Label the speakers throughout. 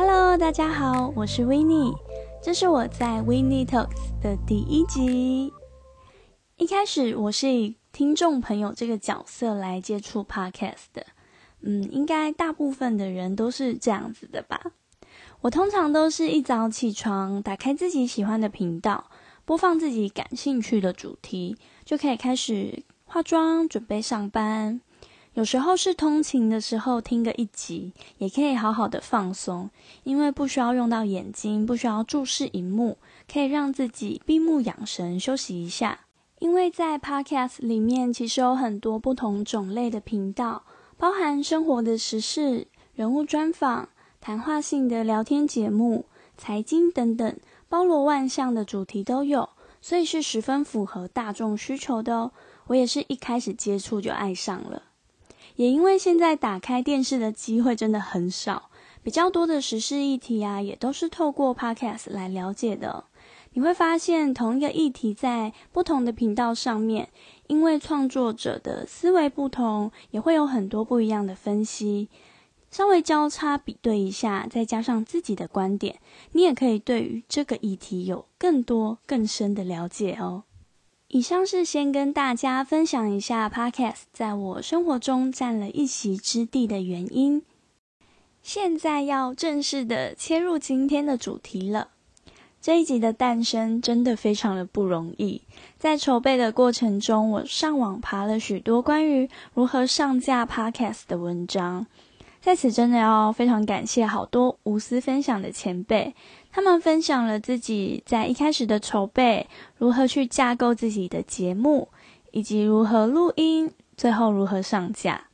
Speaker 1: Hello，大家好，我是 w i n n i e 这是我在 w i n n i e Talks 的第一集。一开始我是以听众朋友这个角色来接触 Podcast 的，嗯，应该大部分的人都是这样子的吧。我通常都是一早起床，打开自己喜欢的频道，播放自己感兴趣的主题，就可以开始化妆，准备上班。有时候是通勤的时候听个一集，也可以好好的放松，因为不需要用到眼睛，不需要注视荧幕，可以让自己闭目养神，休息一下。因为在 Podcast 里面，其实有很多不同种类的频道，包含生活的时事、人物专访。谈话性的聊天节目、财经等等，包罗万象的主题都有，所以是十分符合大众需求的哦。我也是一开始接触就爱上了，也因为现在打开电视的机会真的很少，比较多的时事议题啊，也都是透过 Podcast 来了解的。你会发现，同一个议题在不同的频道上面，因为创作者的思维不同，也会有很多不一样的分析。稍微交叉比对一下，再加上自己的观点，你也可以对于这个议题有更多更深的了解哦。以上是先跟大家分享一下 Podcast 在我生活中占了一席之地的原因。现在要正式的切入今天的主题了。这一集的诞生真的非常的不容易，在筹备的过程中，我上网爬了许多关于如何上架 Podcast 的文章。在此真的要非常感谢好多无私分享的前辈，他们分享了自己在一开始的筹备，如何去架构自己的节目，以及如何录音，最后如何上架，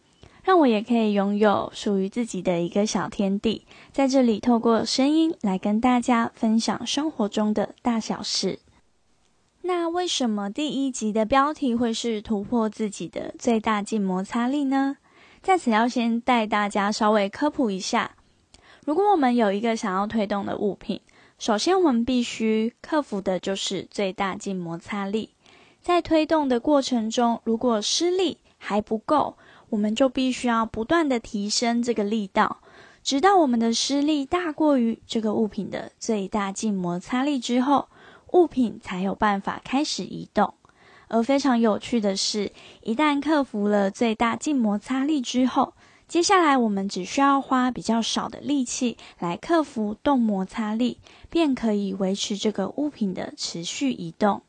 Speaker 1: 让我也可以拥有属于自己的一个小天地，在这里透过声音来跟大家分享生活中的大小事。那为什么第一集的标题会是突破自己的最大静摩擦力呢？在此要先带大家稍微科普一下，如果我们有一个想要推动的物品，首先我们必须克服的就是最大静摩擦力。在推动的过程中，如果施力还不够，我们就必须要不断的提升这个力道，直到我们的施力大过于这个物品的最大静摩擦力之后，物品才有办法开始移动。而非常有趣的是，一旦克服了最大静摩擦力之后，接下来我们只需要花比较少的力气来克服动摩擦力，便可以维持这个物品的持续移动。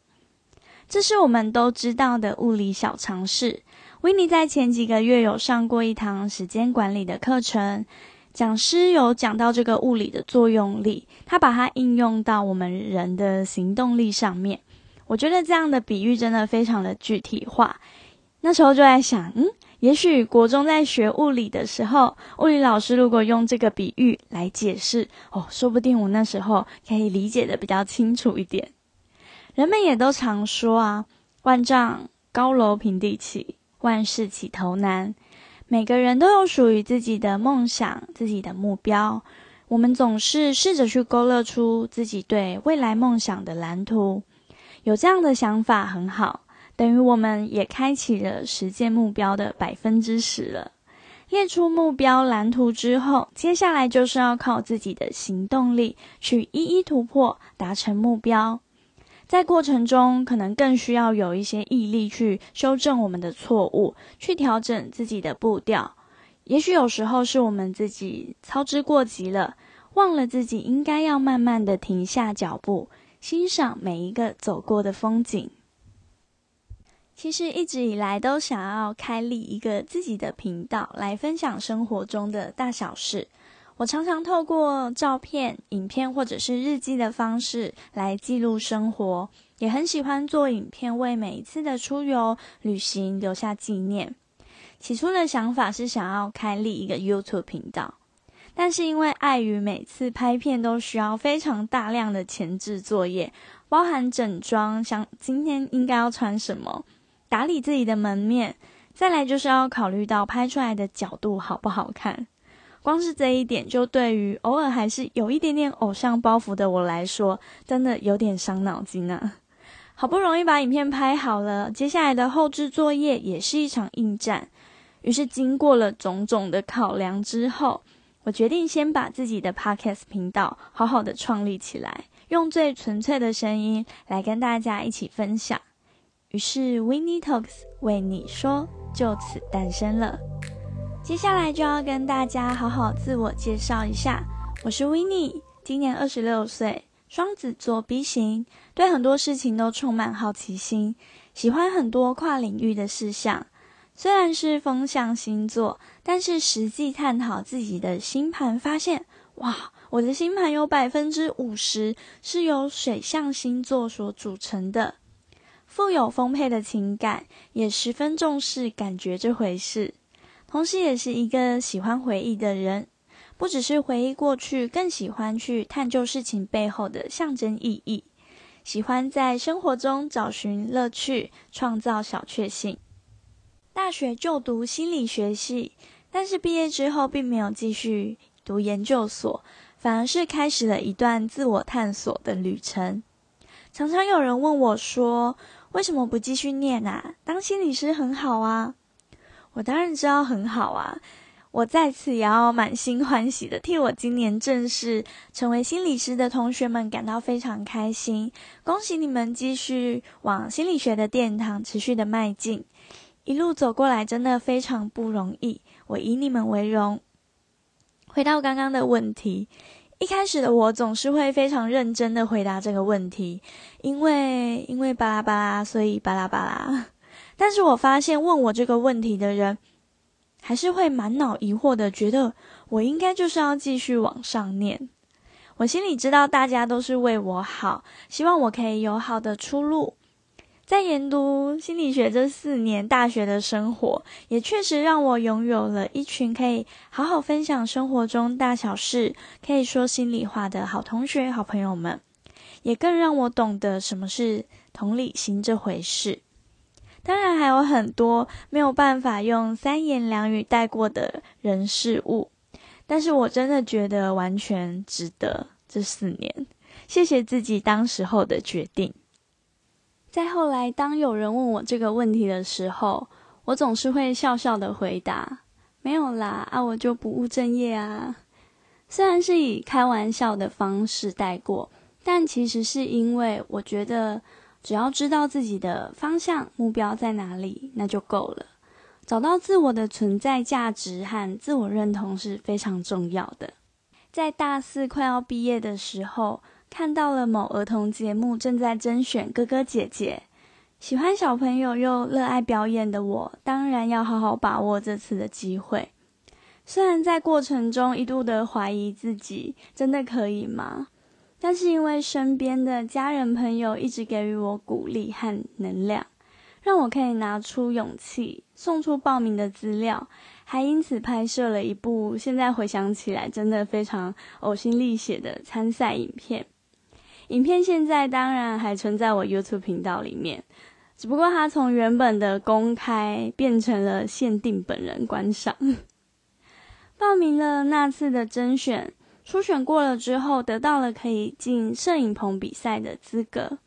Speaker 1: 这是我们都知道的物理小常识。维尼在前几个月有上过一堂时间管理的课程，讲师有讲到这个物理的作用力，他把它应用到我们人的行动力上面。我觉得这样的比喻真的非常的具体化。那时候就在想，嗯，也许国中在学物理的时候，物理老师如果用这个比喻来解释，哦，说不定我那时候可以理解的比较清楚一点。人们也都常说啊，万丈高楼平地起，万事起头难。每个人都有属于自己的梦想、自己的目标，我们总是试着去勾勒出自己对未来梦想的蓝图。有这样的想法很好，等于我们也开启了实践目标的百分之十了。列出目标蓝图之后，接下来就是要靠自己的行动力去一一突破，达成目标。在过程中，可能更需要有一些毅力去修正我们的错误，去调整自己的步调。也许有时候是我们自己操之过急了，忘了自己应该要慢慢的停下脚步。欣赏每一个走过的风景。其实一直以来都想要开立一个自己的频道，来分享生活中的大小事。我常常透过照片、影片或者是日记的方式来记录生活，也很喜欢做影片，为每一次的出游旅行留下纪念。起初的想法是想要开立一个 YouTube 频道。但是因为碍于每次拍片都需要非常大量的前置作业，包含整装，像今天应该要穿什么，打理自己的门面，再来就是要考虑到拍出来的角度好不好看。光是这一点，就对于偶尔还是有一点点偶像包袱的我来说，真的有点伤脑筋啊。好不容易把影片拍好了，接下来的后置作业也是一场硬战。于是经过了种种的考量之后。我决定先把自己的 podcast 频道好好的创立起来，用最纯粹的声音来跟大家一起分享。于是 w i n n i e Talks 为你说就此诞生了。接下来就要跟大家好好自我介绍一下，我是 w i n n i e 今年二十六岁，双子座 B 型，对很多事情都充满好奇心，喜欢很多跨领域的事项。虽然是风象星座，但是实际探讨自己的星盘，发现哇，我的星盘有百分之五十是由水象星座所组成的。富有丰沛的情感，也十分重视感觉这回事，同时也是一个喜欢回忆的人。不只是回忆过去，更喜欢去探究事情背后的象征意义，喜欢在生活中找寻乐趣，创造小确幸。大学就读心理学系，但是毕业之后并没有继续读研究所，反而是开始了一段自我探索的旅程。常常有人问我说：“为什么不继续念啊？当心理师很好啊！”我当然知道很好啊！我在此也要满心欢喜的替我今年正式成为心理师的同学们感到非常开心，恭喜你们继续往心理学的殿堂持续的迈进。一路走过来真的非常不容易，我以你们为荣。回到刚刚的问题，一开始的我总是会非常认真的回答这个问题，因为因为巴拉巴拉，所以巴拉巴拉。但是我发现问我这个问题的人，还是会满脑疑惑的，觉得我应该就是要继续往上念。我心里知道大家都是为我好，希望我可以有好的出路。在研读心理学这四年大学的生活，也确实让我拥有了一群可以好好分享生活中大小事、可以说心里话的好同学、好朋友们，也更让我懂得什么是同理心这回事。当然，还有很多没有办法用三言两语带过的人事物，但是我真的觉得完全值得这四年。谢谢自己当时候的决定。再后来，当有人问我这个问题的时候，我总是会笑笑的回答：“没有啦，啊，我就不务正业啊。”虽然是以开玩笑的方式带过，但其实是因为我觉得，只要知道自己的方向、目标在哪里，那就够了。找到自我的存在价值和自我认同是非常重要的。在大四快要毕业的时候。看到了某儿童节目正在甄选哥哥姐姐，喜欢小朋友又热爱表演的我，当然要好好把握这次的机会。虽然在过程中一度的怀疑自己真的可以吗？但是因为身边的家人朋友一直给予我鼓励和能量，让我可以拿出勇气送出报名的资料，还因此拍摄了一部现在回想起来真的非常呕心沥血的参赛影片。影片现在当然还存在我 YouTube 频道里面，只不过它从原本的公开变成了限定本人观赏。报名了那次的甄选，初选过了之后，得到了可以进摄影棚比赛的资格。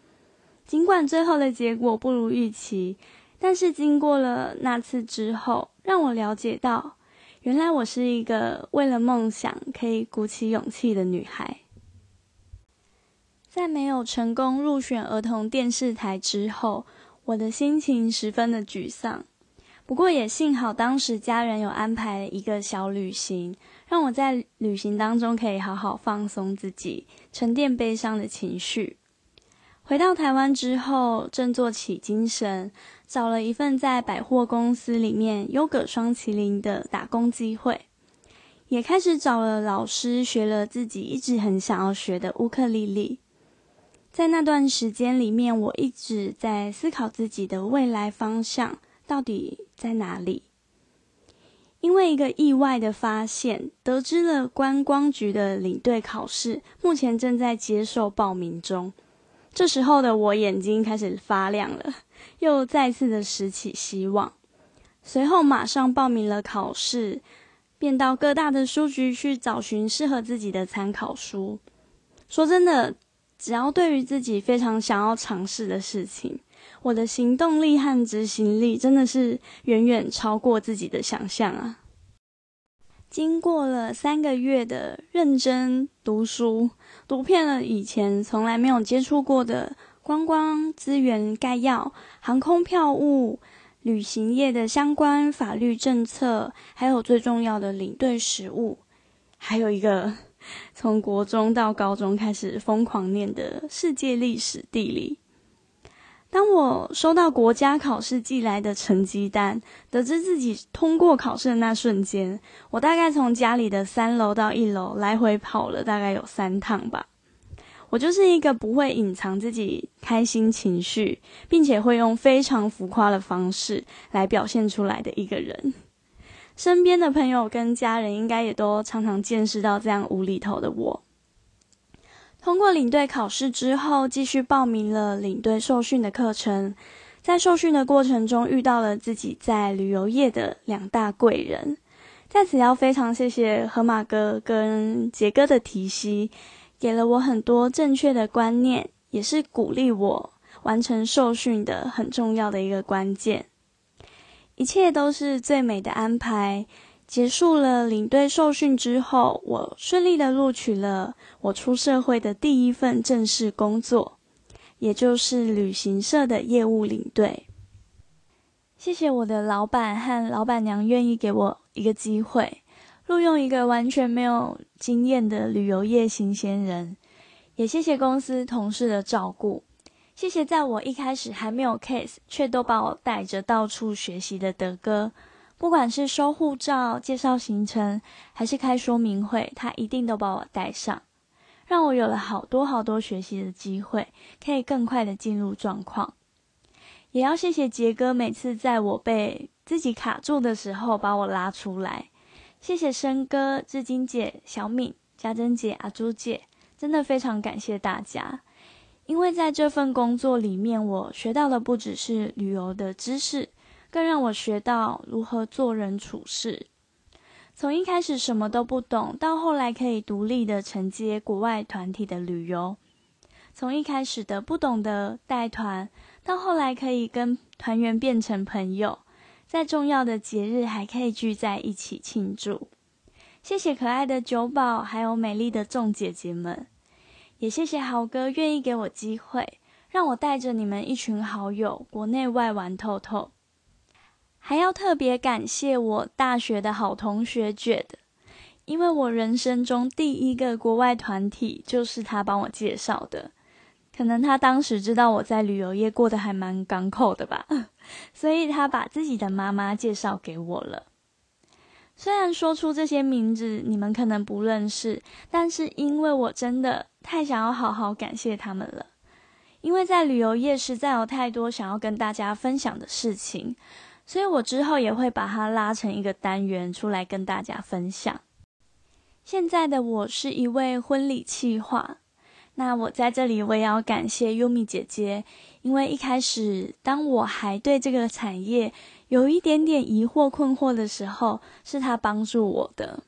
Speaker 1: 尽管最后的结果不如预期，但是经过了那次之后，让我了解到，原来我是一个为了梦想可以鼓起勇气的女孩。在没有成功入选儿童电视台之后，我的心情十分的沮丧。不过也幸好当时家人有安排一个小旅行，让我在旅行当中可以好好放松自己，沉淀悲伤的情绪。回到台湾之后，振作起精神，找了一份在百货公司里面优格双麒麟的打工机会，也开始找了老师，学了自己一直很想要学的乌克丽丽。在那段时间里面，我一直在思考自己的未来方向到底在哪里。因为一个意外的发现，得知了观光局的领队考试目前正在接受报名中。这时候的我眼睛开始发亮了，又再次的拾起希望。随后马上报名了考试，便到各大的书局去找寻适合自己的参考书。说真的。只要对于自己非常想要尝试的事情，我的行动力和执行力真的是远远超过自己的想象啊！经过了三个月的认真读书，读遍了以前从来没有接触过的观光资源概要、航空票务、旅行业的相关法律政策，还有最重要的领队实务，还有一个从国中到高中开始疯狂念的世界历史地理。当我收到国家考试寄来的成绩单，得知自己通过考试的那瞬间，我大概从家里的三楼到一楼来回跑了大概有三趟吧。我就是一个不会隐藏自己开心情绪，并且会用非常浮夸的方式来表现出来的一个人。身边的朋友跟家人应该也都常常见识到这样无厘头的我。通过领队考试之后，继续报名了领队受训的课程。在受训的过程中，遇到了自己在旅游业的两大贵人。在此要非常谢谢河马哥跟杰哥的提携，给了我很多正确的观念，也是鼓励我完成受训的很重要的一个关键。一切都是最美的安排。结束了领队受训之后，我顺利的录取了我出社会的第一份正式工作，也就是旅行社的业务领队。谢谢我的老板和老板娘愿意给我一个机会，录用一个完全没有经验的旅游业新鲜人。也谢谢公司同事的照顾，谢谢在我一开始还没有 case 却都把我带着到处学习的德哥。不管是收护照、介绍行程，还是开说明会，他一定都把我带上，让我有了好多好多学习的机会，可以更快的进入状况。也要谢谢杰哥，每次在我被自己卡住的时候，把我拉出来。谢谢生哥、志金姐、小敏、家珍姐、阿朱姐，真的非常感谢大家，因为在这份工作里面，我学到的不只是旅游的知识。更让我学到如何做人处事。从一开始什么都不懂，到后来可以独立的承接国外团体的旅游；从一开始的不懂得带团，到后来可以跟团员变成朋友，在重要的节日还可以聚在一起庆祝。谢谢可爱的酒保，还有美丽的众姐姐们，也谢谢豪哥愿意给我机会，让我带着你们一群好友国内外玩透透。还要特别感谢我大学的好同学 Jade，因为我人生中第一个国外团体就是他帮我介绍的。可能他当时知道我在旅游业过得还蛮港口的吧，所以他把自己的妈妈介绍给我了。虽然说出这些名字你们可能不认识，但是因为我真的太想要好好感谢他们了，因为在旅游业实在有太多想要跟大家分享的事情。所以我之后也会把它拉成一个单元出来跟大家分享。现在的我是一位婚礼企划，那我在这里我也要感谢优米姐姐，因为一开始当我还对这个产业有一点点疑惑困惑的时候，是她帮助我的。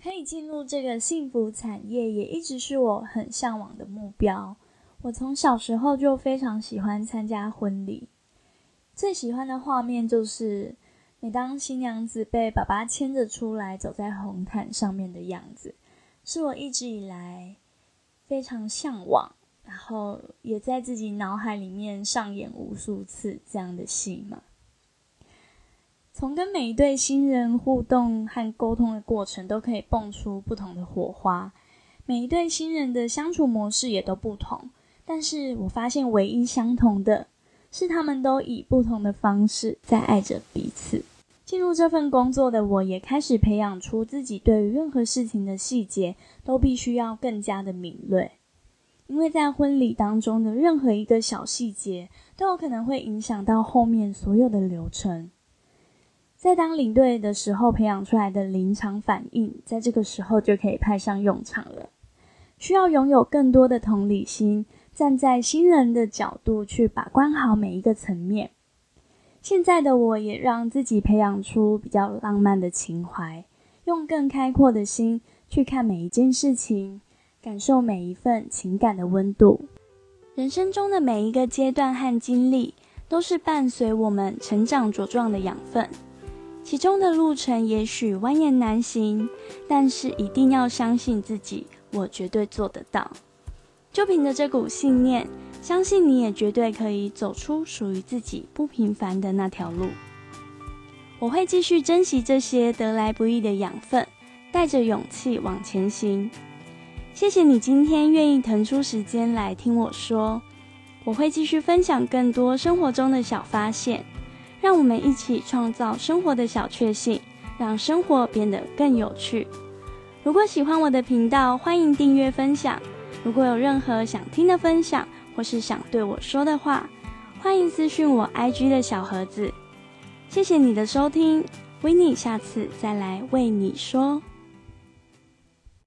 Speaker 1: 可以进入这个幸福产业，也一直是我很向往的目标。我从小时候就非常喜欢参加婚礼。最喜欢的画面就是，每当新娘子被爸爸牵着出来走在红毯上面的样子，是我一直以来非常向往，然后也在自己脑海里面上演无数次这样的戏码。从跟每一对新人互动和沟通的过程，都可以蹦出不同的火花。每一对新人的相处模式也都不同，但是我发现唯一相同的。是他们都以不同的方式在爱着彼此。进入这份工作的我，也开始培养出自己对于任何事情的细节都必须要更加的敏锐，因为在婚礼当中的任何一个小细节都有可能会影响到后面所有的流程。在当领队的时候，培养出来的临场反应，在这个时候就可以派上用场了。需要拥有更多的同理心。站在新人的角度去把关好每一个层面。现在的我也让自己培养出比较浪漫的情怀，用更开阔的心去看每一件事情，感受每一份情感的温度。人生中的每一个阶段和经历，都是伴随我们成长茁壮的养分。其中的路程也许蜿蜒难行，但是一定要相信自己，我绝对做得到。就凭着这股信念，相信你也绝对可以走出属于自己不平凡的那条路。我会继续珍惜这些得来不易的养分，带着勇气往前行。谢谢你今天愿意腾出时间来听我说，我会继续分享更多生活中的小发现，让我们一起创造生活的小确幸，让生活变得更有趣。如果喜欢我的频道，欢迎订阅分享。如果有任何想听的分享，或是想对我说的话，欢迎私讯我 IG 的小盒子。谢谢你的收听，维尼下次再来为你说。